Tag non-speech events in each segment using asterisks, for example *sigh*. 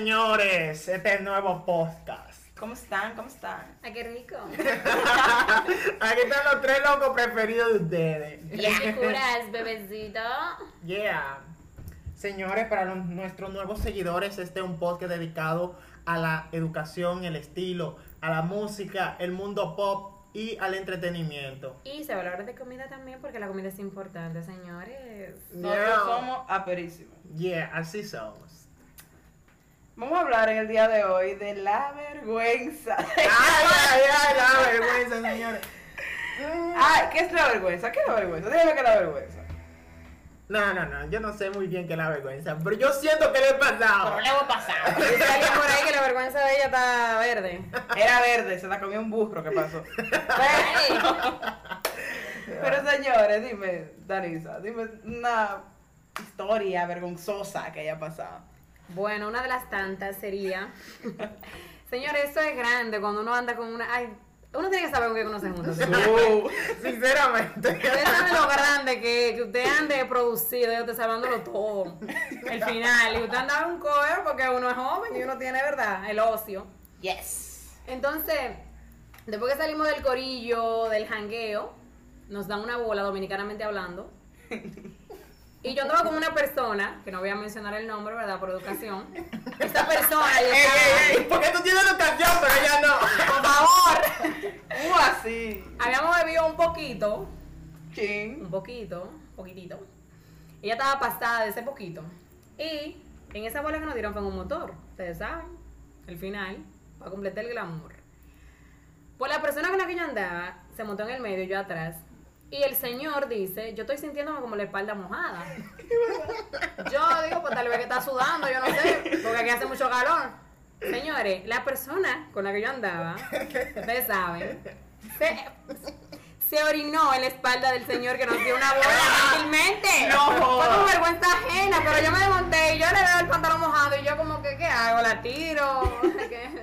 Señores, este es el nuevo podcast. ¿Cómo están? ¿Cómo están? ¡Ay, qué rico! *laughs* Aquí están los tres locos preferidos de ustedes. ¿Y qué curas, bebecito? Yeah. Señores, para los- nuestros nuevos seguidores, este es un podcast dedicado a la educación, el estilo, a la música, el mundo pop y al entretenimiento. Y se va a hablar de comida también porque la comida es importante, señores. Nosotros Yeah. somos aperísimos. Yeah, así somos. Vamos a hablar en el día de hoy de la vergüenza. *laughs* Ay, ay, ay, la vergüenza, señores. Ay, ¿qué es la vergüenza? ¿Qué es la vergüenza? Dígame qué es la vergüenza. No, no, no, yo no sé muy bien qué es la vergüenza, pero yo siento que le he pasado. le hemos pasado. *laughs* Dice alguien por ahí que la vergüenza de ella está verde. Era verde, se la comió un burro, ¿qué pasó? Pero señores, dime, Danisa, dime una historia vergonzosa que haya pasado. Bueno, una de las tantas sería. *laughs* Señores, esto es grande cuando uno anda con una. Ay, uno tiene que saber con qué uno se junta. Uh, Sinceramente. Ustedes saben lo grande que, que usted ande producido y usted sabándolo todo. El final. Y usted anda en un cover porque uno es joven y uno tiene, ¿verdad? El ocio. yes. Entonces, después que salimos del corillo, del jangueo, nos dan una bola, dominicanamente hablando. *laughs* Y yo andaba con una persona, que no voy a mencionar el nombre, ¿verdad? Por educación. Esta persona, yo Ey, estaba- ey, ey, porque tú tienes educación, pero ella no. por favor. Uh, así. Habíamos bebido un poquito, Chin. un poquito, poquitito. Ella estaba pasada de ese poquito. Y en esa bola que nos dieron fue en un motor. Ustedes saben, el final, para completar el glamour. Pues la persona con la que yo andaba se montó en el medio, yo atrás. Y el señor dice, yo estoy sintiéndome como la espalda mojada. *laughs* Yo digo, pues tal vez que está sudando, yo no sé, porque aquí hace mucho calor. Señores, la persona con la que yo andaba, ustedes saben, se, se orinó en la espalda del señor que nos dio una bola *laughs* gentilmente. No. Fue con vergüenza ajena, pero yo me desmonté y yo le veo el pantalón mojado y yo como que, ¿qué hago? ¿La tiro?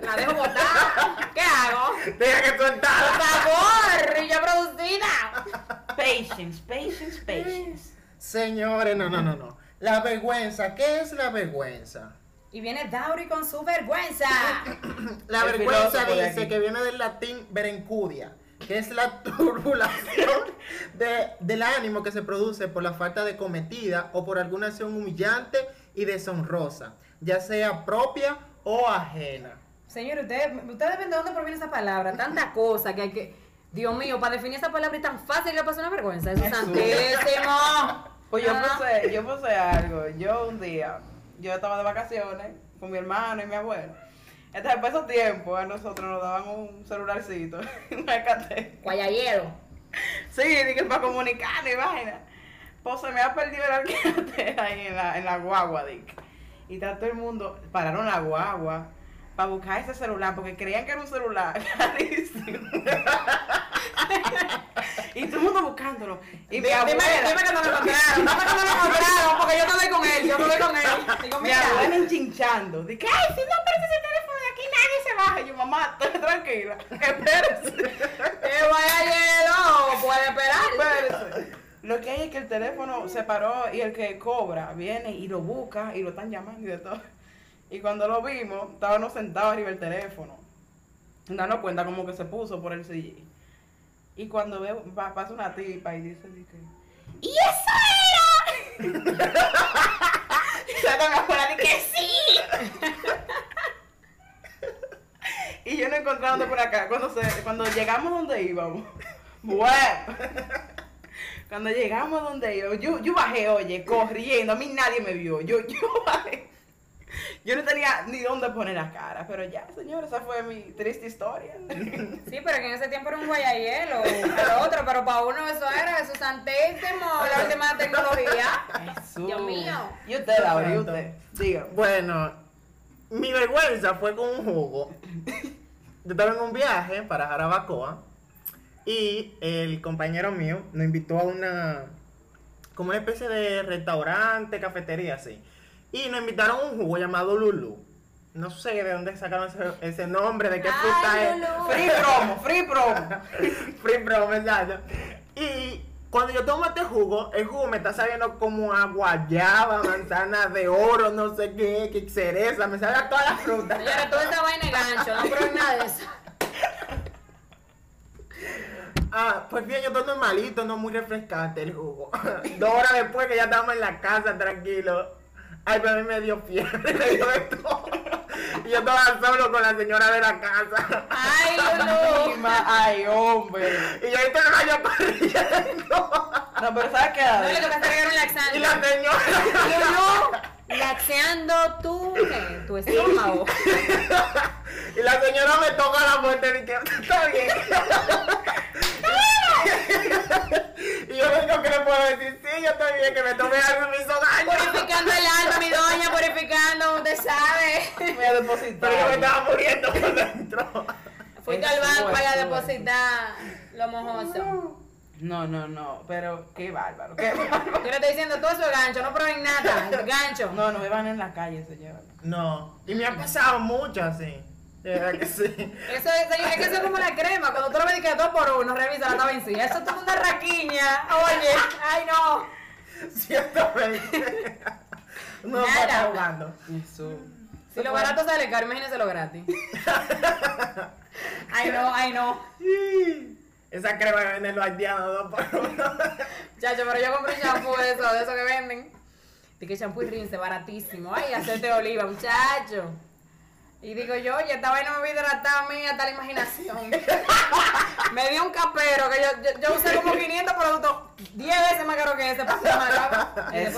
¿La dejo botar? ¿Qué hago? Deja que tú ¡Por favor! ¡Y yo producida! Patience, patience, patience. Señores, no, no, no, no. La vergüenza, ¿qué es la vergüenza? Y viene Dauri con su vergüenza. *coughs* La El vergüenza dice que viene del latín berencudia, que es la *laughs* turbulación de- del ánimo que se produce por la falta de cometida o por alguna acción humillante y deshonrosa, ya sea propia o ajena. Señor, ustedes usted deben de dónde proviene esa palabra. Tanta cosa que hay que. Dios mío, para definir esa palabra es tan fácil que pasa una vergüenza. Eso es santísimo. Pues yo puse, yo puse algo. Yo un día, yo estaba de vacaciones con mi hermano y mi abuelo. Entonces, por esos tiempos, a nosotros nos daban un celularcito, *laughs* un alcatel. Guayayero. Sí, dije para comunicar y vaina. Pues se me ha perdido el alcatel *laughs* ahí en la, en la guagua, dick. Y está todo el mundo, pararon la guagua para buscar ese celular porque creían que era un celular *laughs* carísimo. y todo el mundo buscándolo. Y mi Dime, abuela. dime que no lo encontraron. Dime que no lo encontraron. Porque yo estoy con él. Yo estoy con él. Mi abuela enchinchando. Dije, ay, si no aparece mamá, estoy tranquila. *laughs* Espérese. Que guayayero. Puede esperar. Espérese. Lo que hay es que el teléfono se paró y el que cobra viene y lo busca y lo están llamando y de todo. Y cuando lo vimos, estábamos sentados arriba del teléfono. Dando cuenta como que se puso por el sillín. Y cuando veo, pa- pasa una tipa y dice, dice, ¡Y eso era! *laughs* y mi abuela de que sí. *laughs* y yo no encontré dónde por acá. Cuando, se, cuando llegamos donde íbamos, *laughs* bueno. Cuando llegamos donde yo, yo, yo bajé, oye, corriendo, a mí nadie me vio, yo, *laughs* yo bajé. Yo no tenía ni dónde poner la cara, pero ya, señor, esa fue mi triste historia. Sí, pero que en ese tiempo era un guayayelo. Para otro, pero para uno eso era eso santísimo. La última tecnología. Jesús. Dios mío. Y usted, Laura, y usted, diga. Bueno, mi vergüenza fue con un jugo. Yo estaba en un viaje para Jarabacoa y el compañero mío nos invitó a una, como una especie de restaurante, cafetería así. Y nos invitaron a un jugo llamado Lulu. No sé de dónde sacaron ese, ese nombre, de qué Ay, fruta es. Free promo, free promo. *laughs* Free promo, exacto. Y Cuando yo tomo este jugo, el jugo me está sabiendo como a guayaba, manzana de oro, no sé qué, que cereza, me sabe a todas las frutas. Señores, toda esta vaina gancho, no prueben nada de eso. *laughs* Ah, pues bien, yo estoy normalito, no muy refrescante el jugo. *laughs* Dos horas después que ya estábamos en la casa, tranquilo. Ay, pero a mí me dio fiebre, *laughs* me dio de todo. Y yo estaba solo con la señora de la casa. Ay, Ay, no. Ay, hombre. Y yo ahí te gallo corriendo. No, pero ¿sabes qué? No, lo que pasa es que era un Y la señora. Yo no, laxeando tu, ¿qué? tu estómago. Y la señora me toca la puerta y dije, está bien. *laughs* y yo lo único que le puedo decir, yo estoy bien, que me tomé algo y me hizo daño. Purificando el alma, mi doña, purificando, usted sabe. Voy a depositar. Pero yo me estaba muriendo por dentro. Fuiste Eso al banco para depositar lo mojoso. No, no, no, pero qué bárbaro, qué bárbaro. Yo le estoy diciendo todo eso es gancho, no prueben nada, gancho. No, no beban en la calle, señora. No, y me ha pasado mucho así. De verdad que sí. Eso es, señor, es que eso es como la crema, cuando tú lo ves que dos por uno, revisa la estaba vencida. Eso es toda una raquiña. Oye, ay no. Ciertamente. No, Nada. para estar jugando. Eso. Si lo barato sale caro, imagínese lo gratis. Ay no, ay no. Esa crema que venden los haitianos dos por uno. Chacho, pero yo compré un shampoo de eso, de eso que venden. De que shampoo y rinse, baratísimo. Ay, aceite de oliva, muchacho. Y digo yo, oye, esta vaina me va a hidratar a mí hasta la imaginación. *laughs* me dio un capero que yo, yo, yo usé como 500 productos, 10 veces más caro que ese para hacer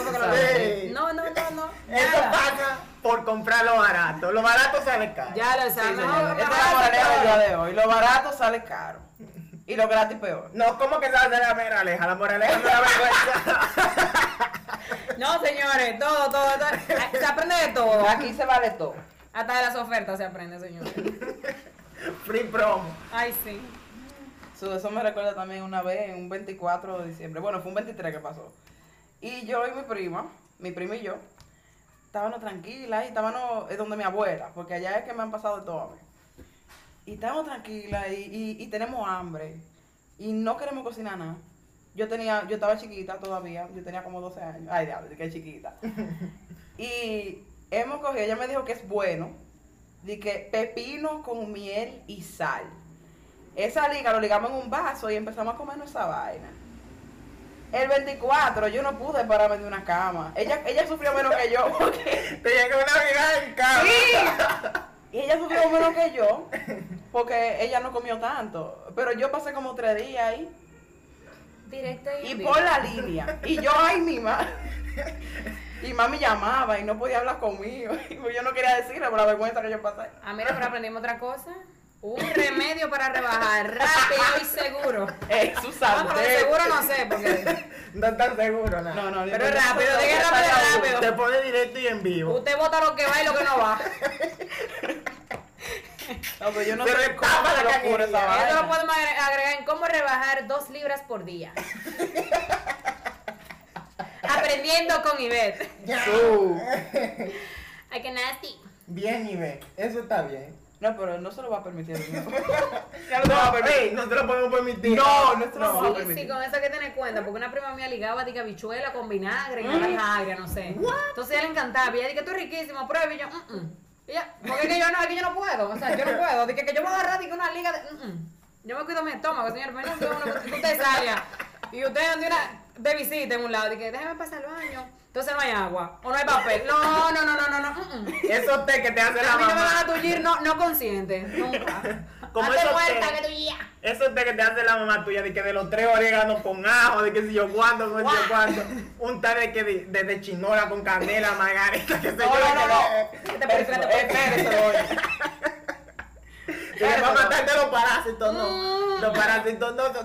Sí. No, no, no, no. Eso Nada. pasa por comprar lo barato. Lo barato sale caro. Ya lo sabes. mejor- Esta es la moraleja del día de hoy. Lo barato sale caro. Y lo gratis peor. No, ¿cómo que se hace la moraleja? La moraleja no la vergüenza. *laughs* No, señores, todo, todo, todo. Se aprende de todo. Aquí se vale todo. Hasta de las ofertas se aprende, señores. *laughs* Free promo. Ay, sí. So, eso me recuerda también una vez, un 24 de diciembre. Bueno, fue un 23 que pasó. Y yo y mi prima, mi prima y yo, estábamos tranquilas y estábamos es donde mi abuela, porque allá es que me han pasado de todo a mí. Y estábamos tranquilas y, y, y tenemos hambre. Y no queremos cocinar nada. Yo tenía, yo estaba chiquita todavía, yo tenía como 12 años. Ay, diablo, que chiquita. *laughs* y hemos cogido, ella me dijo que es bueno, de que pepino con miel y sal. Esa liga lo ligamos en un vaso y empezamos a comernos esa vaina. El 24 yo no pude pararme de una cama. Ella, ella sufrió menos que yo. Porque, *laughs* Te llega una vida en casa. sí. Y ella sufrió menos que yo. Porque ella no comió tanto. Pero yo pasé como tres días ahí. Directo y, por la línea. Y yo, ay, mi mamá. Y mami llamaba y no podía hablar conmigo. *laughs* Y yo no quería decirle por la vergüenza que yo pasé. Ah, mira, pero aprendimos otra cosa. Un remedio para rebajar rápido y seguro. Es su No, pero seguro no sé, porque *laughs* No estás seguro, nada. No, no, Pero rápido, diga rápido, rápido. Te pone directo y en vivo. usted vota lo que va y lo que no va. *laughs* No, pero yo no Se sé cómo la esa. Eso lo podemos agre- agregar en cómo rebajar dos libras por día. Aprendiendo con Ivette. Su. Ay, que nasty. Bien, Ibe. Eso está bien. No, pero no se lo va a permitir. ¿no? *laughs* Ya no lo va a No, permitir. no te lo podemos permitir. No, no se lo vamos a Sí, permitir. sí, con eso hay que tener cuenta, porque una prima mía ligaba diga bichuela con vinagre y naranja agria, no sé. Entonces a ella le encantaba, y ella dije, esto es riquísimo, prueba, y yo, mm, mm. Y ella, porque es que yo no, es que yo no puedo, o sea, yo no puedo, dije que yo voy a agarrar dije, una liga de, mm, mm. Yo me cuido mi estómago, señor, pero no sé, uno, usted salga, y usted ande una, de visita en un lado, dije, déjeme pasar al baño, entonces no hay agua, o no hay papel, no, no, no, no, no, no, mm, mm. *laughs* Esos té que te hace la A mí no me van mamá. a tullir, no, no consciente, nunca. *laughs* Como Hazte muerta té. que. Esos té que te hace la mamá tuya, de que de los tres oréganos con ajo, de que si yo cuánto, si yo cuánto. Un té de que de, de, de chinola con canela, *laughs* margarita, que se No, no, no, no. Que te purifica, te Eso. Y le va a matar de los parásitos, no. Mm. Los parásitos no, te.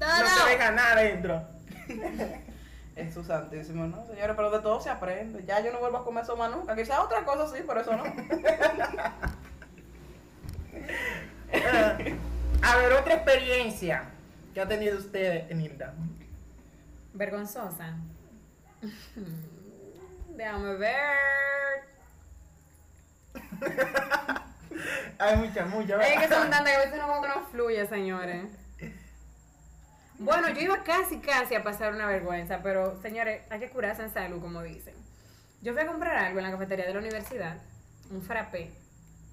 No te deja nada adentro. *laughs* Es su santísimo, ¿no? Señores, pero de todo se aprende. Ya yo no vuelvo a comer eso más nunca. Quizás otra cosa sí, pero eso no. *laughs* A ver, otra experiencia que ha tenido usted, Nilda. Vergonzosa. *laughs* Déjame ver. Hay muchas, muchas. Es que son tantas que a veces no como que no fluye, señores. Bueno, yo iba casi, casi a pasar una vergüenza, pero señores, hay que curarse en salud, como dicen. Yo fui a comprar algo en la cafetería de la universidad, un frappé.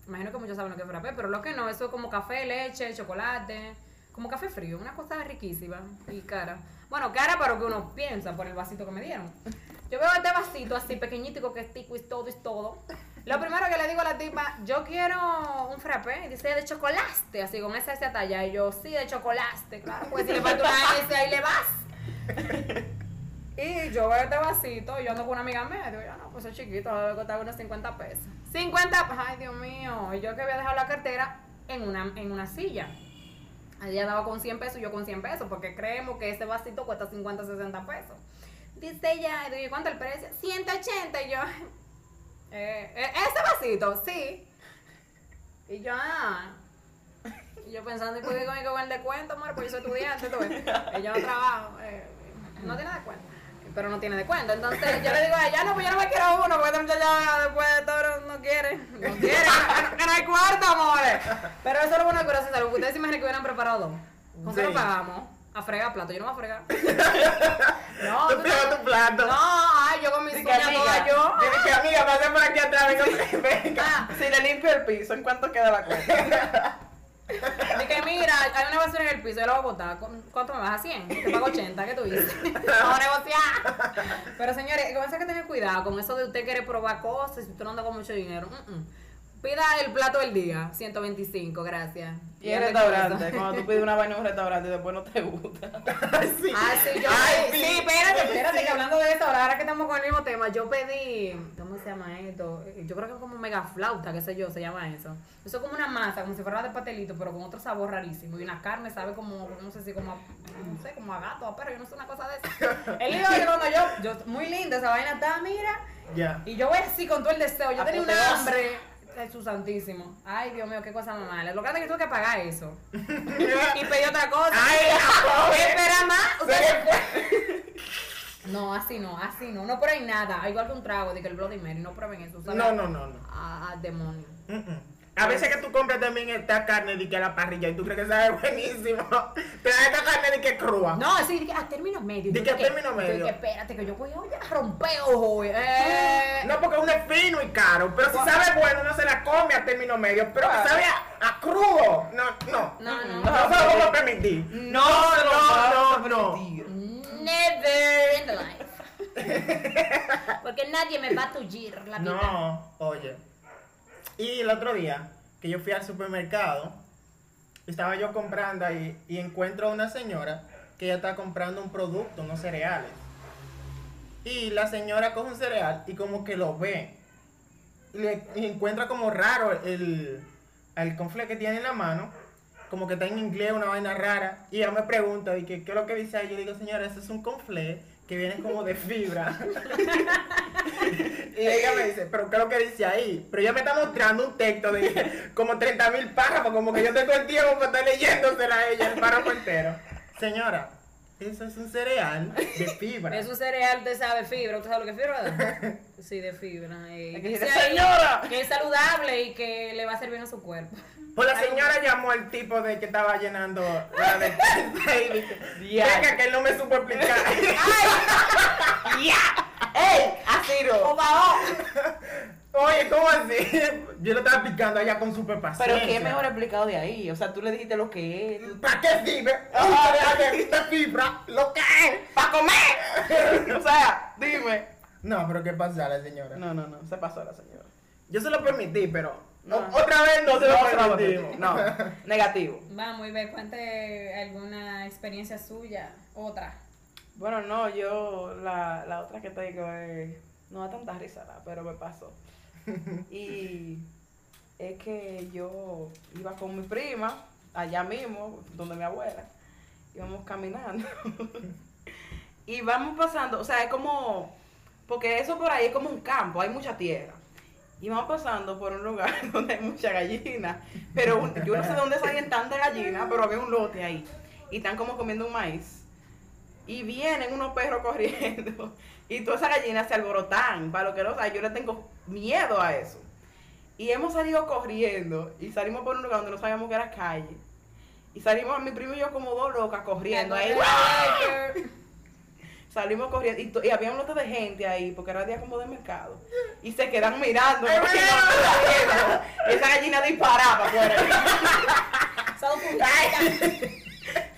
Imagino que muchos saben lo que es frappé, pero lo que no, eso es como café, leche, chocolate, como café frío, una cosa riquísima y cara. Bueno, cara para lo que uno piensa por el vasito que me dieron. Yo veo este vasito así pequeñito que es tico y todo y todo. Lo primero que le digo a la tipa, yo quiero un frappé, dice de chocolate, así con esa esa talla. Y yo, sí, de chocolate, claro, pues si le falta una S, ahí le vas. Y yo veo este vasito, y yo ando con una amiga mía, y digo, ya no, pues es chiquito, debe costar unos 50 pesos. 50, ay Dios mío, y yo que había dejado la cartera en una, en una silla. Ella daba con 100 pesos yo con 100 pesos, porque creemos que ese vasito cuesta 50, 60 pesos. Dice ella, y digo, ¿cuánto el precio? 180, y yo, eh, eh, ese vasito, sí. Y yo, ah. Y yo pensando, ¿y por qué conmigo con el descuento, amor? Pues yo soy estudiante, tú ves. Y yo no trabajo. eh, no tiene descuento. Pero no tiene descuento. Entonces yo le digo a ella, no, pues yo no me quiero uno, porque esta muchacha después de todo no quiere. No quiere, que, no hay cuarto, amores. Pero eso es lo bueno de curarse salud. Ustedes se imaginan que hubieran preparado dos. ¿Con qué Sí. lo pagamos? A fregar plato. Yo no voy a fregar. *laughs* No, Tú tú tu plato. No, yo con uñas amiga, todas yo. Dile que amiga, pasa por aquí atrás, venga, *laughs* venga. Ah, Si le limpio el piso, ¿en cuánto queda la cuenta? *laughs* Que mira, hay una basura en el piso, yo la voy a botar. ¿Cu- ¿Cuánto me vas a 100? Te pago 80, ¿qué tú dices? *laughs* Vamos a negociar. Pero señores, comienza que tener cuidado con eso de usted querer probar cosas y usted no anda con mucho dinero. Mm, mm. Pida el plato del día, 125, gracias. Y con restaurante, cuando tú pides una vaina en un restaurante y después no te gusta. Ay, *laughs* sí. Ah, sí, yo Ay, pedí. Sí, espérate, espérate, que hablando de eso, ahora que estamos con el mismo tema, yo pedí, ¿cómo se llama esto? Yo creo que es como mega flauta, qué sé yo, se llama eso. Eso es como una masa, como si fuera de pastelito, pero con otro sabor rarísimo. Y una carne sabe como, no sé si como, a- no sé, como a gato, a perro, yo no sé, una cosa de eso. El lío es que cuando yo, yo, muy linda, esa vaina está, mira, Ya. y yo voy así con todo el deseo. Yo tenía una Apoteosis. hambre. Jesús santísimo. Ay, Dios mío, qué cosa más mala. Lo grande es que tuve que pagar eso. *laughs* y pedí otra cosa. Ay, la. Espera más. *laughs* No, así no, así no. No prueben nada. Igual que un trago de que el Bloody Mary. No prueben eso. sabe No, no, no, no. A, a demonio. Mm, mm. A veces que tú compras también esta carne de que a la parrilla y tú crees que sabe *laughs* buenísimo. Te dan esta carne de que crua. No, sí, de que a término medio. ¿De que- término yo medio? que espérate, que yo voy a romper ojo. Eh. No, porque uno es fino y caro. Pero si sabe bueno, uno se la come a término medio. Pero que sabe a, a crudo. No, no. No, no. No se lo vamos a permitir. No, no, no, a no. permitir. Never in the life. *laughs* Porque nadie me va a tullir la vida. No, oye. Y el otro día que yo fui al supermercado, estaba yo comprando ahí y encuentro a una señora que ella está comprando un producto, unos cereales. Y la señora coge un cereal y como que lo ve. Y, le, encuentra como raro el, el confle que tiene en la mano. Como que está en inglés, una vaina rara. Y ella me pregunta, y ¿qué es lo que dice ahí? Yo digo, señora, ese es un confle que viene como de fibra. *laughs* y ella me dice, ¿pero qué es lo que dice ahí? Pero ella me está mostrando un texto de como 30 mil párrafos, como que yo tengo el tiempo para estar leyéndosela a ella el párrafo entero. Señora, eso es un cereal de fibra. Es un cereal, usted sabe, fibra. ¿Usted sabe lo que es fibra? Sí, de fibra. Y que dice dice, ahí "Señora". Que es saludable y que le va a hacer bien a su cuerpo. Pues la señora llamó al tipo de que estaba llenando la despensa *laughs* y venga que él no me supo explicar. *laughs* ¡Ey! ¡Asiro! Oye, ¿cómo así? Yo lo estaba explicando allá con super paciencia. Pero qué mejor explicado de ahí. O sea, tú le dijiste lo que es. ¿Para qué sirve? De de fibra, lo que es. ¡Para comer! *laughs* o sea, dime. No, pero ¿qué pasa la señora? No, no, no. Se pasó la señora. Yo se lo permití, pero No. o- otra vez no se lo permitimos. No, *laughs* negativo. Vamos y ve, cuente alguna experiencia suya. Otra. Bueno, no, yo la, la otra que te digo es, no da tanta risa, la, pero me pasó. *laughs* Y es que yo iba con mi prima, allá mismo, donde mi abuela, íbamos caminando. *laughs* y vamos pasando, o sea, es como, porque eso por ahí es como un campo, hay mucha tierra. Y vamos pasando por un lugar *laughs* donde hay mucha gallina. Pero un- yo no sé dónde salen tantas gallinas, pero había un lote ahí. Y están como comiendo un maíz. Y vienen unos perros *laughs* corriendo. Y todas esas gallinas se alborotan. Para lo que no sabe, yo le tengo miedo a eso. Y hemos salido corriendo. Y salimos por un lugar donde no sabíamos que era calle. Y salimos mi primo y yo como dos locas corriendo ahí. Salimos corriendo y, y había un lote de gente ahí, porque era día como de mercado. Y se quedan mirando. No. Y esa gallina disparaba. Pues. *laughs* Salud,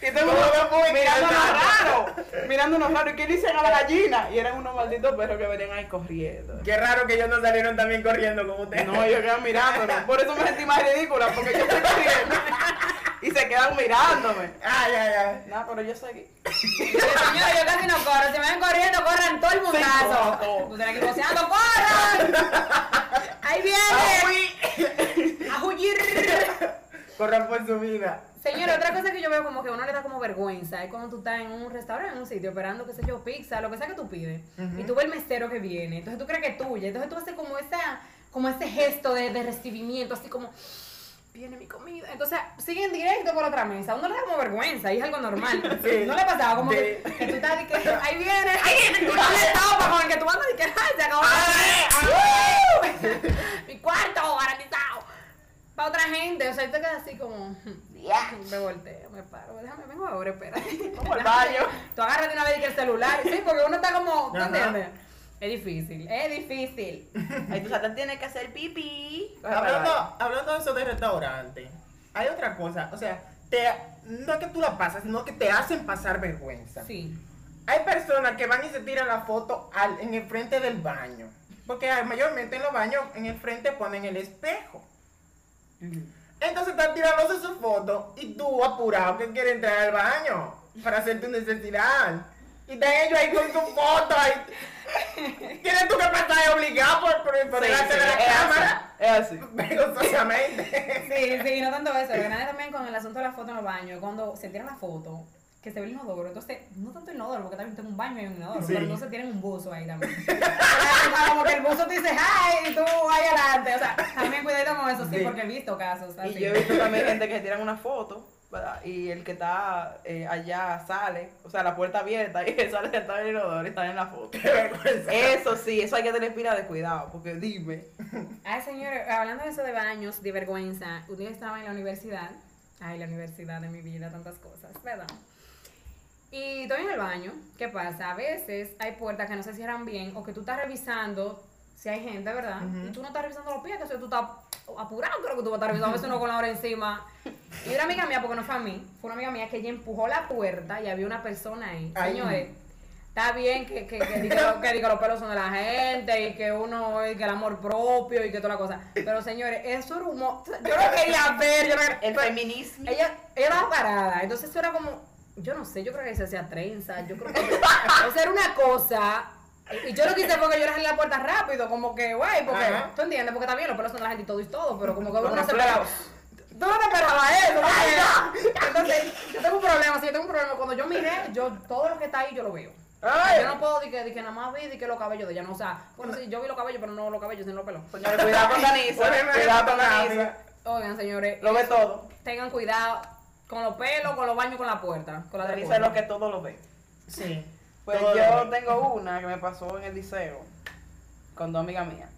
Y todo el mundo mirándonos raro. Mirándonos raro. ¿Y qué le dicen a la gallina? Y eran unos malditos perros que venían ahí corriendo. Qué raro que ellos no salieron también corriendo como ustedes. No, ellos quedan mirándonos. Por eso me sentí más ridícula, porque yo estoy corriendo. *laughs* Y se quedan mirándome. Ay, ay, ay. Nada, pero yo seguí. *laughs* Señores, yo casi no corro. Si me ven corriendo, corran todo el mundazo. Tú tienes que ir ¡corran! *laughs* ¡Ahí viene! ¡A huir! *laughs* Corran por su vida. Señores, otra cosa que yo veo como que a uno le da como vergüenza es cuando tú estás en un restaurante, en un sitio, esperando, qué sé yo, pizza, lo que sea que tú pides, y tú ves el mesero que viene, entonces tú crees que es tuya, entonces tú haces como, esa, como ese gesto de, de recibimiento, así como, viene mi comida, entonces siguen directo por otra mesa, uno le da como vergüenza, y es algo normal, *laughs* Sí. no le pasaba como que, que tú estás, de que, *laughs* ahí viene, *laughs* ahí viene, y tú le topas con el que tú andas, y que, ay, se acabó mi cuarto garantizado, para otra gente, o sea, tú te quedas así como... Me volteo, me paro, déjame, vengo ahora, espera. Como al baño. Tú agarras de una vez y que el celular, sí, porque uno está como, ¿tú entiendes? Es difícil, es difícil. *laughs* Ahí tu Satan tiene que hacer pipí. Hablando, hablando de eso de restaurante, hay otra cosa, o sea, te, no es que tú la pasas, sino que te hacen pasar vergüenza. Sí. Hay personas que van y se tiran la foto al- en el frente del baño, porque mayormente en los baños en el frente ponen el espejo. Entonces están tirándose su foto y tú apurado que quieres entrar al baño para hacer tu necesidad. Y están ellos ahí con tu foto ahí. Tienes tú que pasar ahí obligado por, por, por Sí, delante sí, de la es cámara. así, es así. Vergonzosamente. Sí, sí, no tanto eso. Lo que nada también con el asunto de la foto en los baños, cuando se tiran la foto, que se ve el inodoro. Entonces, no tanto el inodoro, porque también tengo un baño y un inodoro, Sí. pero entonces tienen un buzo ahí también. Como que el buzo te dice, ¡ay! Y tú ahí adelante. O sea, también cuidado con eso, sí, Sí. porque he visto casos. Así. Y yo he visto también gente que se tiran una foto, ¿verdad? Y el que está eh, allá sale, o sea, la puerta abierta y *laughs* sale sentado en el inodoro y está en la foto. Eso sí, eso hay que tener pila de cuidado, porque dime. *laughs* Ay, señores, hablando de eso de baños, de vergüenza, un día estaba en la universidad. Ay, la universidad de mi vida, tantas cosas, ¿verdad? Y estoy en el baño. ¿Qué pasa? A veces hay puertas que no se cierran bien o que tú estás revisando si hay gente, ¿verdad? Y tú no estás revisando los pies, que eso tú estás apurado, creo que tú vas a estar revisando, a veces uno con la hora encima. *laughs* Y una amiga mía, porque no fue a mí, fue una amiga mía que ella empujó la puerta y había una persona ahí. Ay. Señores, está bien que, que, que, diga que diga los pelos son de la gente y que uno, y que el amor propio y que toda la cosa. Pero señores, eso era humo. Yo no quería ver, yo no quería- El feminismo. ella, ella estaba parada, entonces eso era como, yo no sé, yo creo que se hacía trenza, yo creo que *laughs* eso era una cosa. Y yo lo quise porque yo le salí la puerta rápido, como que, güey, porque, Ajá. tú entiendes, porque también los pelos son de la gente y todo y todo, pero como que uno no se esperaba. Tú no te esperabas eso, ¿no? Entonces, yo tengo un problema, si yo tengo un problema, cuando yo miré, yo, todo lo que está ahí, yo lo veo. Ay. Yo no puedo decir que, di que nada más vi di que los cabellos de ella, no, o sea, bueno, sí, yo vi los cabellos, pero no los cabellos, sino los pelos. Señores, cuidado con Danisa. Cuidado con. Danisa. Oigan, señores, Lo ve todo. tengan cuidado con los pelos, con los baños, con la puerta, con la Danisa es lo que todo lo ve. Sí. Pues Todo yo tengo una que me pasó en el liceo con dos amigas mías.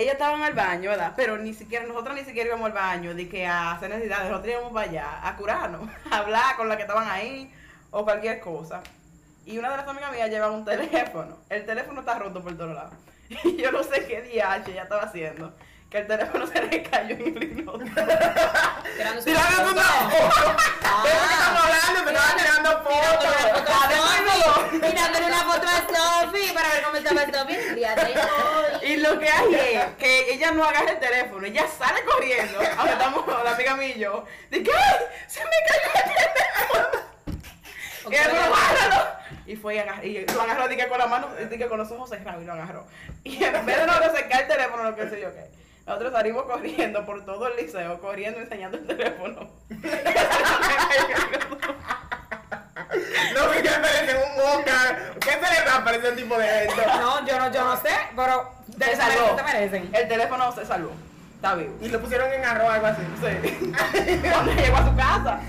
Ellas estaban al baño, ¿verdad? Pero ni siquiera, nosotros ni siquiera íbamos al baño, de que a hacer necesidades, nosotros íbamos para allá, a curarnos, *laughs* a hablar con las que estaban ahí, o cualquier cosa. Y una de las amigas mías lleva un *laughs* teléfono. El teléfono está roto por todos lados. *laughs* Y yo no sé qué DH ella estaba haciendo. Que el teléfono se le cayó en el inodoro. *laughs* Tirando una foto. Ah. ¿De qué estamos hablando? Me estaba tirando fotos. tirándole una foto a Sofi para ver cómo estaba hoy. Y lo que hay es que ella no agarra el teléfono, ella sale corriendo, ahora estamos la amiga mía y yo, de ¡ay! se me cayó el teléfono. Y él. Y fue y, agar- y lo agarró dije, con la mano, dije, con los ojos cerrados y lo agarró. Y en vez de nosotros sacar el teléfono, lo que sé yo qué, nosotros salimos corriendo por todo el liceo, corriendo enseñando el teléfono. *laughs* *laughs* No, que aparece un boca. ¿Qué se le va a aparecer un tipo de evento? No, yo no, yo no sé, pero Se te salvó. te merecen. El teléfono se salvó, está vivo. Y lo pusieron en arroz algo así. Sí. *laughs* Cuando llegó a su casa.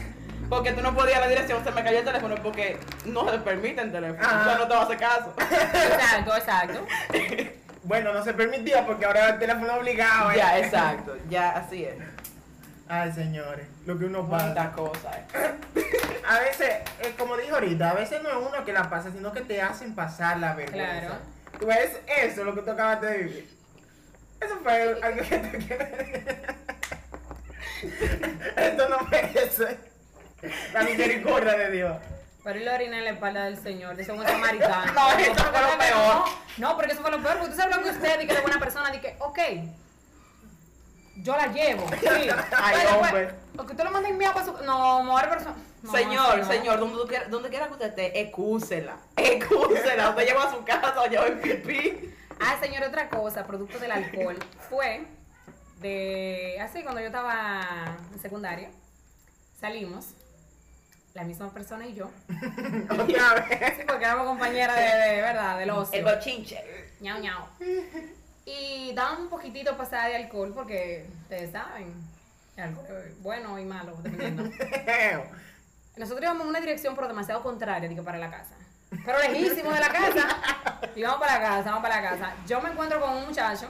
Porque tú no podías la dirección, se me cayó el teléfono porque no se permite el teléfono. Ajá. O sea, no te va a hacer caso. Exacto, exacto. Bueno, no se permitía porque ahora el teléfono obligado. ¿eh? ya, exacto. Ya, así es. Ay, señores, lo que uno pasa. cosas. eh. A veces, eh, como dije ahorita, a veces no es uno que la pasa, sino que te hacen pasar la vergüenza. Claro. Tú ves eso, lo que tú acabas de vivir. Eso fue algo que quieres. *laughs* Esto no merece la misericordia de Dios. Pero él orina en la espalda del Señor, de ese buen samaritano. *laughs* No, eso fue lo peor. No, porque eso fue lo peor, porque usted sabe lo que usted dice que es buena persona, dice, ok, yo la llevo. Sí. *laughs* Ay, Pero, pues, hombre. Que usted lo manda enviar para su. No, mujer persona. No, señor, no. señor, donde, tú quiera, donde quiera que usted esté, excúsela. Excúsela. Usted lleva a su casa lleva el pipí. Ah, señor, otra cosa, producto del alcohol, fue de. Así, cuando yo estaba en secundaria, salimos, la misma persona y yo. Otra *laughs* vez. Sí, porque éramos compañeras de, de verdad, del ocio. El bochinche. ñau ñau. Y daban un poquitito pasada de alcohol porque ustedes saben, el alcohol es bueno y malo, dependiendo. *laughs* Nosotros íbamos en una dirección pero demasiado contraria, digo, para la casa. Pero lejísimo de la casa. Y vamos para la casa, vamos para la casa. Yo me encuentro con un muchacho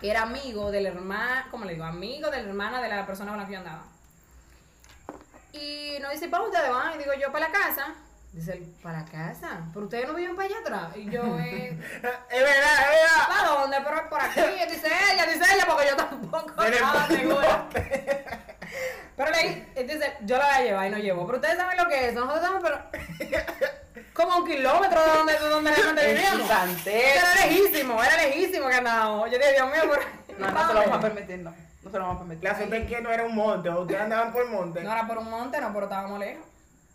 que era amigo del hermano, ¿cómo le digo? Amigo de la hermana de la persona con la que yo andaba. Y nos dice, ¿para ustedes van? Y digo, yo para la casa. Dice él, ¿para la casa? ¿Pero ustedes no viven para allá atrás? Y yo, *laughs* eh, Es verdad, es verdad. ¿para dónde? Pero es por aquí. Y *laughs* dice ella, dice ella, porque yo tampoco estaba segura. Pero leí, dice, yo la voy a llevar y no llevo. Pero ustedes saben lo que es. Nosotros estamos, pero. *laughs* Como un kilómetro de donde, de donde realmente vivíamos. Era lejísimo, era lejísimo que andábamos. Yo dije, Dios mío, pero. No, no se lo vamos a permitir, no. No se lo vamos a permitir. La suerte es que no era un monte, o ustedes andaban por monte. No era por un monte, no, pero estábamos lejos.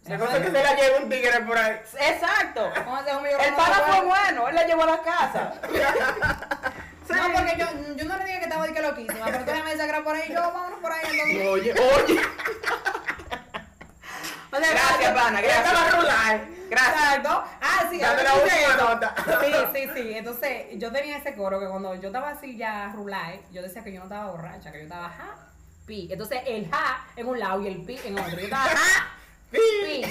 La cosa es que se la lleva un tigre por ahí. Exacto. A El pana fue bueno, él la llevó a la casa. *laughs* No, porque yo, yo no le dije que estaba de que loquísima, pero tú me era por ahí, yo vámonos por ahí entonces. Oye, oye. *laughs* O sea, Gracias, pana, estaba gracias. rular. Gracias. Exacto. Ah, sí, ahora la Sí, sí, sí. Entonces, yo tenía ese coro que cuando yo estaba así ya rulay, yo decía que yo no estaba borracha, que yo estaba ja, pi. Entonces, el ja en un lado y el pi en otro. Yo estaba *laughs* ja, pi.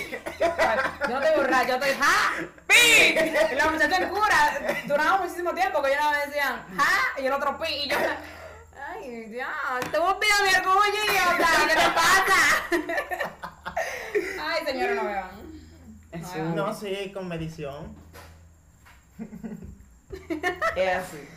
Yo no estoy borracha, yo estoy ja, pi. Y la muchacha en cura duraba muchísimo tiempo que ellos no me decían ja y el otro pi. Y yo, ay, ya, te voy a pedir mi orgullo, idiota, ¿qué te pasa? *laughs* Ay, señora, no beban. No, sí, con medición. Es así.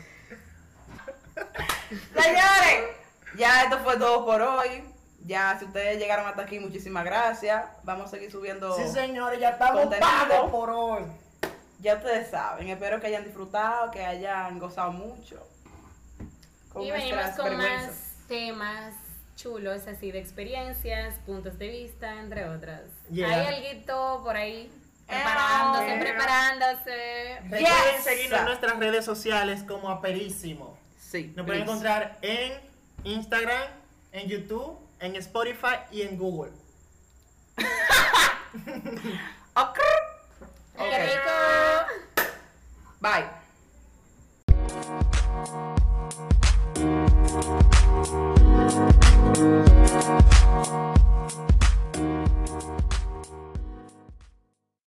Señores, ya esto fue todo por hoy. Ya, si ustedes llegaron hasta aquí, muchísimas gracias. Vamos a seguir subiendo. Sí, señores, ya estamos pagos por hoy. Ya ustedes saben. Espero que hayan disfrutado, que hayan gozado mucho. Con y venimos con más temas chulos, así de experiencias, puntos de vista, entre otras. Yeah. Hay algo por ahí Preparándose, preparándose. Recuerden yes. seguirnos en nuestras redes sociales como Aperísimo. Sí. Nos pueden encontrar en Instagram, en YouTube, en Spotify y en Google. *laughs* okay. Okay. Bye.